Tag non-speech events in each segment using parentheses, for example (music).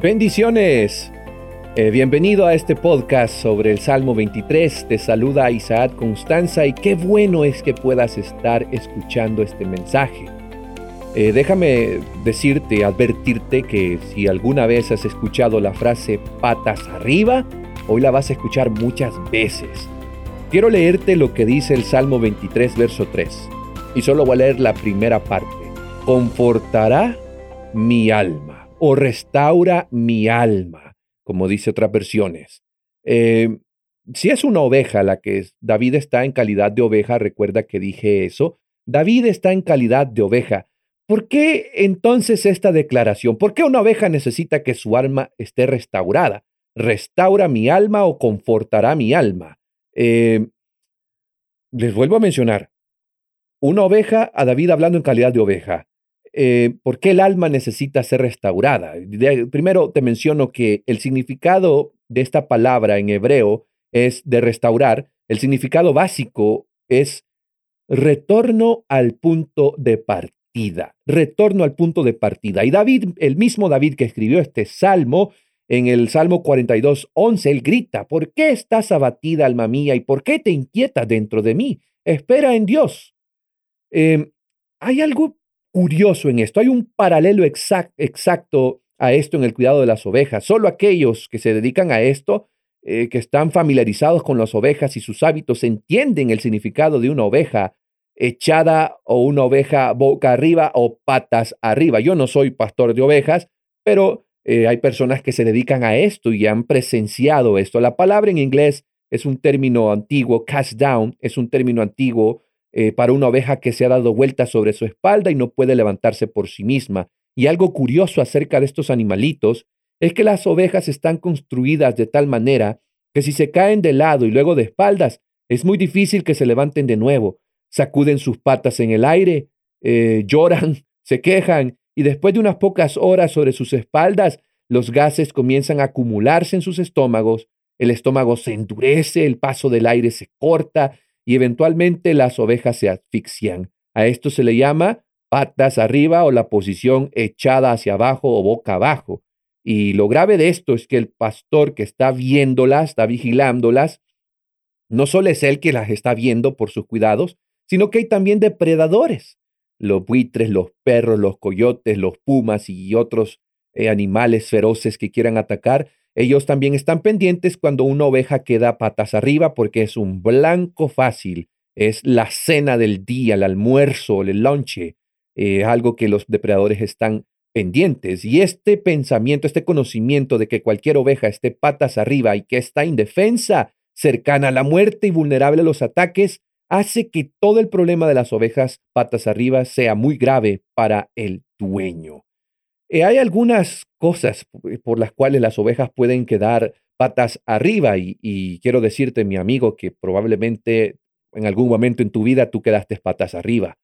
Bendiciones. Eh, bienvenido a este podcast sobre el Salmo 23. Te saluda Isaac Constanza y qué bueno es que puedas estar escuchando este mensaje. Eh, déjame decirte, advertirte que si alguna vez has escuchado la frase patas arriba, hoy la vas a escuchar muchas veces. Quiero leerte lo que dice el Salmo 23, verso 3. Y solo voy a leer la primera parte. Confortará mi alma o restaura mi alma, como dice otras versiones. Eh, si es una oveja la que David está en calidad de oveja, recuerda que dije eso, David está en calidad de oveja. ¿Por qué entonces esta declaración? ¿Por qué una oveja necesita que su alma esté restaurada? ¿Restaura mi alma o confortará mi alma? Eh, les vuelvo a mencionar, una oveja, a David hablando en calidad de oveja. Eh, por qué el alma necesita ser restaurada. primero te menciono que el significado de esta palabra en hebreo es de restaurar. El significado básico es retorno al punto de partida. Retorno al punto de partida. Y David, el mismo David que escribió este salmo, en el Salmo 42, 11, él grita, ¿por qué estás abatida, alma mía? ¿Y por qué te inquieta dentro de mí? Espera en Dios. Em, hay algo curioso en esto. Hay un paralelo exacto a esto en el cuidado de las ovejas. Solo aquellos que se dedican a esto, eh, que están familiarizados con las ovejas y sus hábitos, entienden el significado de una oveja echada o una oveja boca arriba o patas arriba. Yo no soy pastor de ovejas, pero eh, hay personas que se dedican a esto y han presenciado esto. La palabra en inglés es un término antiguo, cast down, es un término antiguo eh, para una oveja que se ha dado vuelta sobre su espalda y no puede levantarse por sí misma. Y algo curioso acerca de estos animalitos es que las ovejas están construidas de tal manera que si se caen de lado y luego de espaldas, es muy difícil que se levanten de nuevo. Sacuden sus patas en el aire, eh, (laughs) lloran, se quejan y después de unas pocas horas sobre sus espaldas, los gases comienzan a acumularse en sus estómagos, el estómago se endurece, el paso del aire se corta y eventualmente las ovejas se asfixian. A esto se le llama patas arriba o la posición echada hacia abajo o boca abajo. Y lo grave de esto es que el pastor que está viéndolas, está vigilándolas, no solo es él que las está viendo por sus cuidados, sino que hay también depredadores. Los buitres, los perros, los coyotes, los pumas y otros eh, animales feroces que quieran atacar ellos también están pendientes cuando una oveja queda patas arriba porque es un blanco fácil, es la cena del día, el almuerzo, el lonche, eh, algo que los depredadores están pendientes. Y este pensamiento, este conocimiento de que cualquier oveja esté patas arriba y que está indefensa, cercana a la muerte y vulnerable a los ataques, hace que todo el problema de las ovejas patas arriba sea muy grave para el dueño. Eh, hay algunas cosas por las cuales las ovejas pueden quedar patas arriba y, quiero decirte, mi amigo, que probablemente en algún momento en tu vida tú quedaste patas arriba.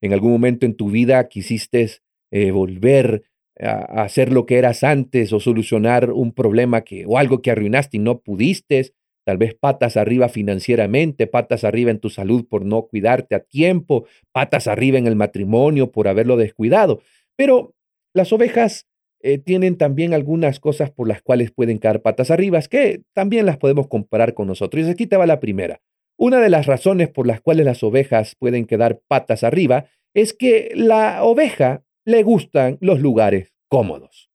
En algún momento en tu vida quisiste eh, volver a, hacer lo que eras antes o solucionar un problema que o algo que arruinaste y no pudiste. Tal vez patas arriba financieramente, patas arriba en tu salud por no cuidarte a tiempo, patas arriba en el matrimonio por haberlo descuidado. Pero las ovejas eh, tienen también algunas cosas por las cuales pueden caer patas arriba, que también las podemos comparar con nosotros. Y aquí te va la primera. Una de las razones por las cuales las ovejas pueden quedar patas arriba es que la oveja le gustan los lugares cómodos.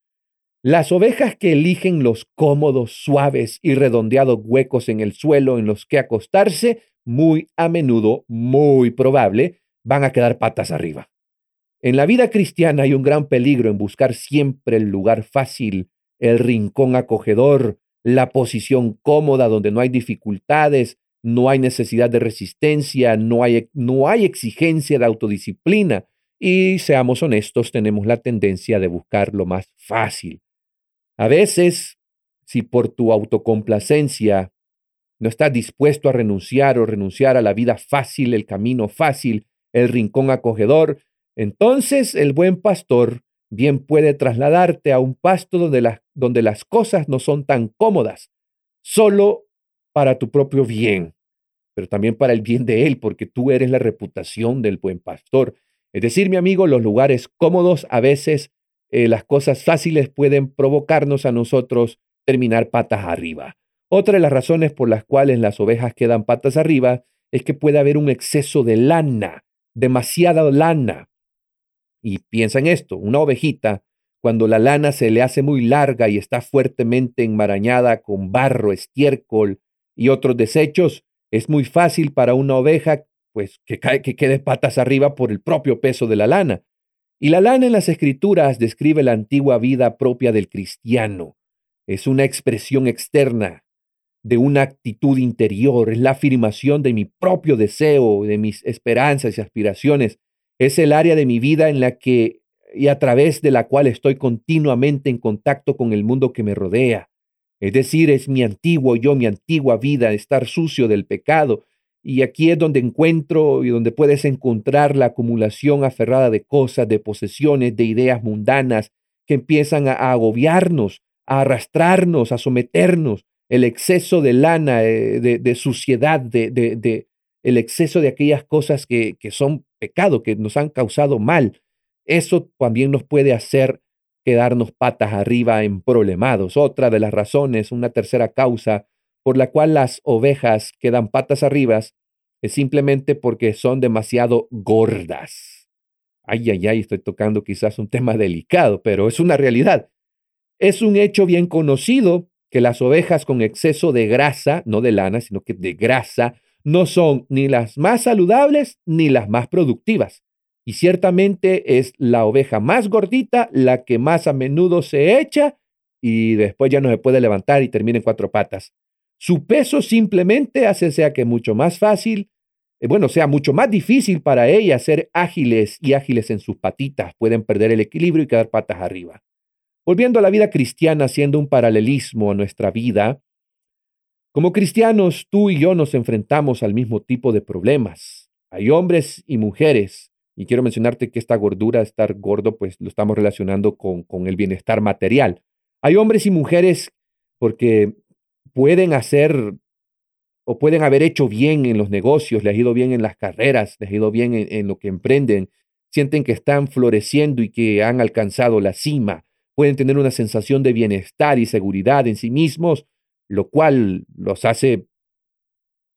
Las ovejas que eligen los cómodos, suaves y redondeados huecos en el suelo en los que acostarse, muy a menudo, muy probable, van a quedar patas arriba. En la vida cristiana hay un gran peligro en buscar siempre el lugar fácil, el rincón acogedor, la posición cómoda donde no hay dificultades, no hay necesidad de resistencia, no hay, no hay exigencia de autodisciplina. Y seamos honestos, tenemos la tendencia de buscar lo más fácil. A veces, si por tu autocomplacencia no estás dispuesto a renunciar o renunciar a la vida fácil, el camino fácil, el rincón acogedor, entonces el buen pastor bien puede trasladarte a un pasto donde, donde las cosas no son tan cómodas, solo para tu propio bien, pero también para el bien de él, porque tú eres la reputación del buen pastor. Es decir, mi amigo, los lugares cómodos a veces eh, las cosas fáciles pueden provocarnos a nosotros terminar patas arriba. Otra de las razones por las cuales las ovejas quedan patas arriba es que puede haber un exceso de lana, demasiada lana. Y piensa en esto, una ovejita, cuando la lana se le hace muy larga y está fuertemente enmarañada con barro, estiércol y otros desechos, es muy fácil para una oveja pues que, cae, que quede patas arriba por el propio peso de la lana. Y la lana en las escrituras describe la antigua vida propia del cristiano. Es una expresión externa de una actitud interior, es la afirmación de mi propio deseo, de mis esperanzas y aspiraciones. Es el área de mi vida en la que y a través de la cual estoy continuamente en contacto con el mundo que me rodea. Es decir, es mi antiguo yo, mi antigua vida, estar sucio del pecado. Y aquí es donde encuentro y donde puedes encontrar la acumulación aferrada de cosas, de posesiones, de ideas mundanas que empiezan a, agobiarnos, a arrastrarnos, a someternos. El exceso de lana, eh, de, suciedad, de, de, el exceso de aquellas cosas que, que son pecado, que nos han causado mal. Eso también nos puede hacer quedarnos patas arriba en problemados. Otra de las razones, una tercera causa por la cual las ovejas quedan patas arriba es simplemente porque son demasiado gordas. Ay, ay, ay, estoy tocando quizás un tema delicado, pero es una realidad. Es un hecho bien conocido que las ovejas con exceso de grasa, no de lana, sino que de grasa, no son ni las más saludables ni las más productivas. Y ciertamente es la oveja más gordita la que más a menudo se echa y después ya no se puede levantar y termina en cuatro patas. Su peso simplemente hace sea que mucho más fácil, eh, bueno, sea mucho más difícil para ellas ser ágiles y ágiles en sus patitas. Pueden perder el equilibrio y quedar patas arriba. Volviendo a la vida cristiana, haciendo un paralelismo a nuestra vida, como cristianos, tú y yo nos enfrentamos al mismo tipo de problemas. Hay hombres y mujeres y quiero mencionarte que esta gordura, estar gordo, pues lo estamos relacionando con, con el bienestar material. Hay hombres y mujeres porque pueden hacer o pueden haber hecho bien en los negocios, les ha ido bien en las carreras, les ha ido bien en, en, lo que emprenden, sienten que están floreciendo y que han alcanzado la cima, pueden tener una sensación de bienestar y seguridad en sí mismos, lo cual los hace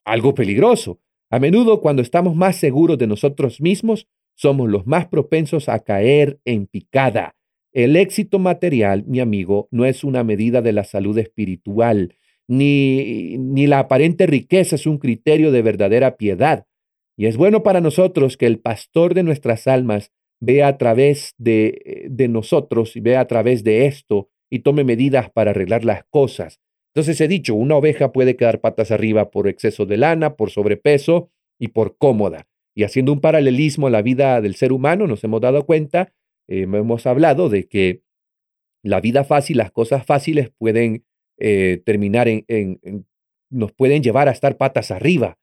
algo peligroso. A menudo cuando estamos más seguros de nosotros mismos, somos los más propensos a caer en picada. El éxito material, mi amigo, no es una medida de la salud espiritual, ni, ni la aparente riqueza es un criterio de verdadera piedad. Y es bueno para nosotros que el pastor de nuestras almas vea a través de, de nosotros y vea a través de esto y tome medidas para arreglar las cosas. Entonces he dicho, una oveja puede quedar patas arriba por exceso de lana, por sobrepeso y por cómoda. Y haciendo un paralelismo a la vida del ser humano, nos hemos dado cuenta, eh, hemos hablado de que la vida fácil, las cosas fáciles pueden eh, terminar en, nos pueden llevar a estar patas arriba.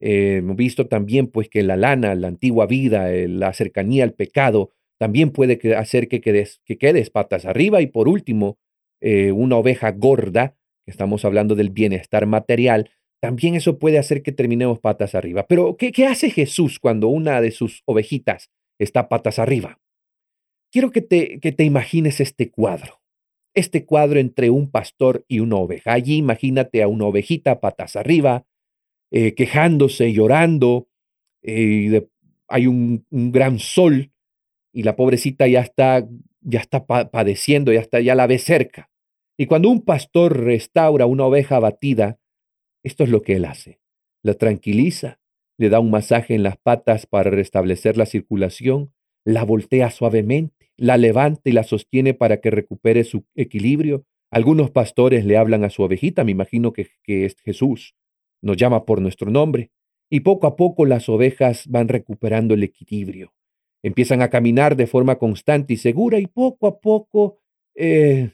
Eh, hemos visto también pues que la lana, la antigua vida, la cercanía al pecado, también puede hacer que quedes, que quedes patas arriba. Y por último, una oveja gorda, estamos hablando del bienestar material, también eso puede hacer que terminemos patas arriba. Pero, ¿qué, ¿qué, hace Jesús cuando una de sus ovejitas está patas arriba? Quiero que te, que te imagines este cuadro. Este cuadro entre un pastor y una oveja. Allí imagínate a una ovejita patas arriba, eh, quejándose, llorando. Eh, hay un, un, gran sol y la pobrecita ya está, ya está padeciendo, ya, está, ya la ve cerca. Y cuando un pastor restaura una oveja abatida, esto es lo que él hace. La tranquiliza, le da un masaje en las patas para restablecer la circulación, la voltea suavemente, la levanta y la sostiene para que recupere su equilibrio. Algunos pastores le hablan a su ovejita, me imagino que, es Jesús, nos llama por nuestro nombre, y poco a poco las ovejas van recuperando el equilibrio. Empiezan a caminar de forma constante y segura y poco a poco eh,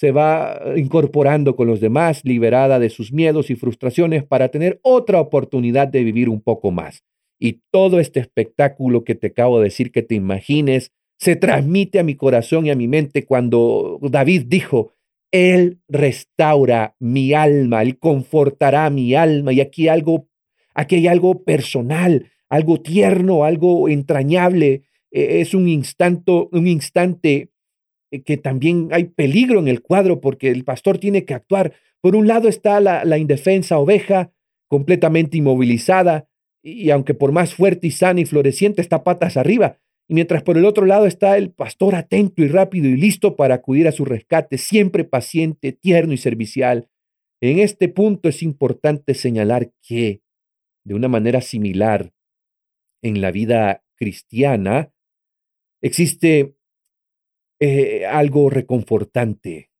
se va incorporando con los demás, liberada de sus miedos y frustraciones para tener otra oportunidad de vivir un poco más. Y todo este espectáculo que te acabo de decir que te imagines, se transmite a mi corazón y a mi mente cuando David dijo, Él restaura mi alma, Él confortará mi alma. Y aquí, algo, aquí hay algo personal, algo tierno, algo entrañable. E, es un, instante, un instante que también hay peligro en el cuadro porque el pastor tiene que actuar. Por un lado está la, la indefensa oveja, completamente inmovilizada, y aunque por más fuerte y sana y floreciente está patas arriba, y mientras por el otro lado está el pastor atento y rápido y listo para acudir a su rescate, siempre paciente, tierno y servicial. En este punto es importante señalar que, de una manera similar, en la vida cristiana, existe eh, algo reconfortante.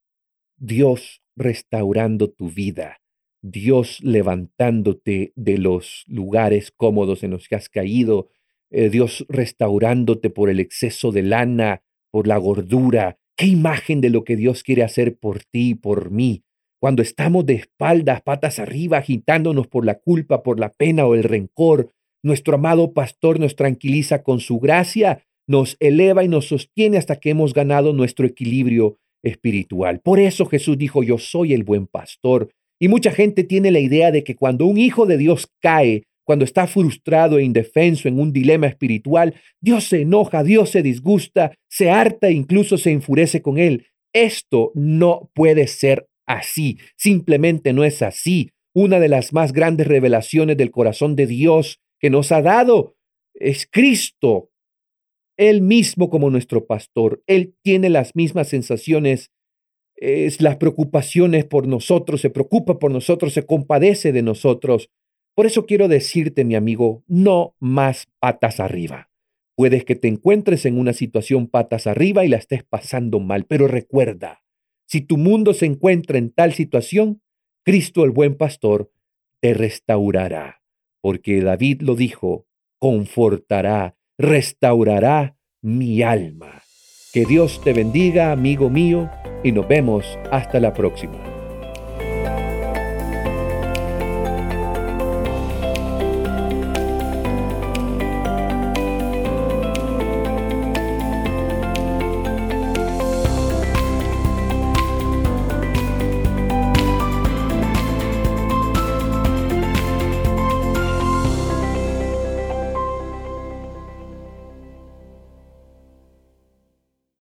Dios restaurando tu vida, Dios levantándote de los lugares cómodos en los que has caído, eh, Dios restaurándote por el exceso de lana, por la gordura. Qué imagen de lo que Dios quiere hacer por ti y por mí. Cuando estamos de espaldas, patas arriba, agitándonos por la culpa, por la pena o el rencor, nuestro amado pastor nos tranquiliza con su gracia, nos eleva y nos sostiene hasta que hemos ganado nuestro equilibrio espiritual. Por eso Jesús dijo, yo soy el buen pastor. Y mucha gente tiene la idea de que cuando un hijo de Dios cae, cuando está frustrado e indefenso en un dilema espiritual, Dios se enoja, Dios se disgusta, se harta e incluso se enfurece con él. Esto no puede ser así, simplemente no es así. Una de las más grandes revelaciones del corazón de Dios que nos ha dado es Cristo, Él mismo como nuestro pastor. Él tiene las mismas sensaciones, es las preocupaciones por nosotros, se preocupa por nosotros, se compadece de nosotros. Por eso quiero decirte, mi amigo, no más patas arriba. Puedes que te encuentres en una situación patas arriba y la estés pasando mal, pero recuerda, si tu mundo se encuentra en tal situación, Cristo el buen pastor te restaurará, porque David lo dijo, confortará, restaurará mi alma. Que Dios te bendiga, amigo mío, y nos vemos hasta la próxima.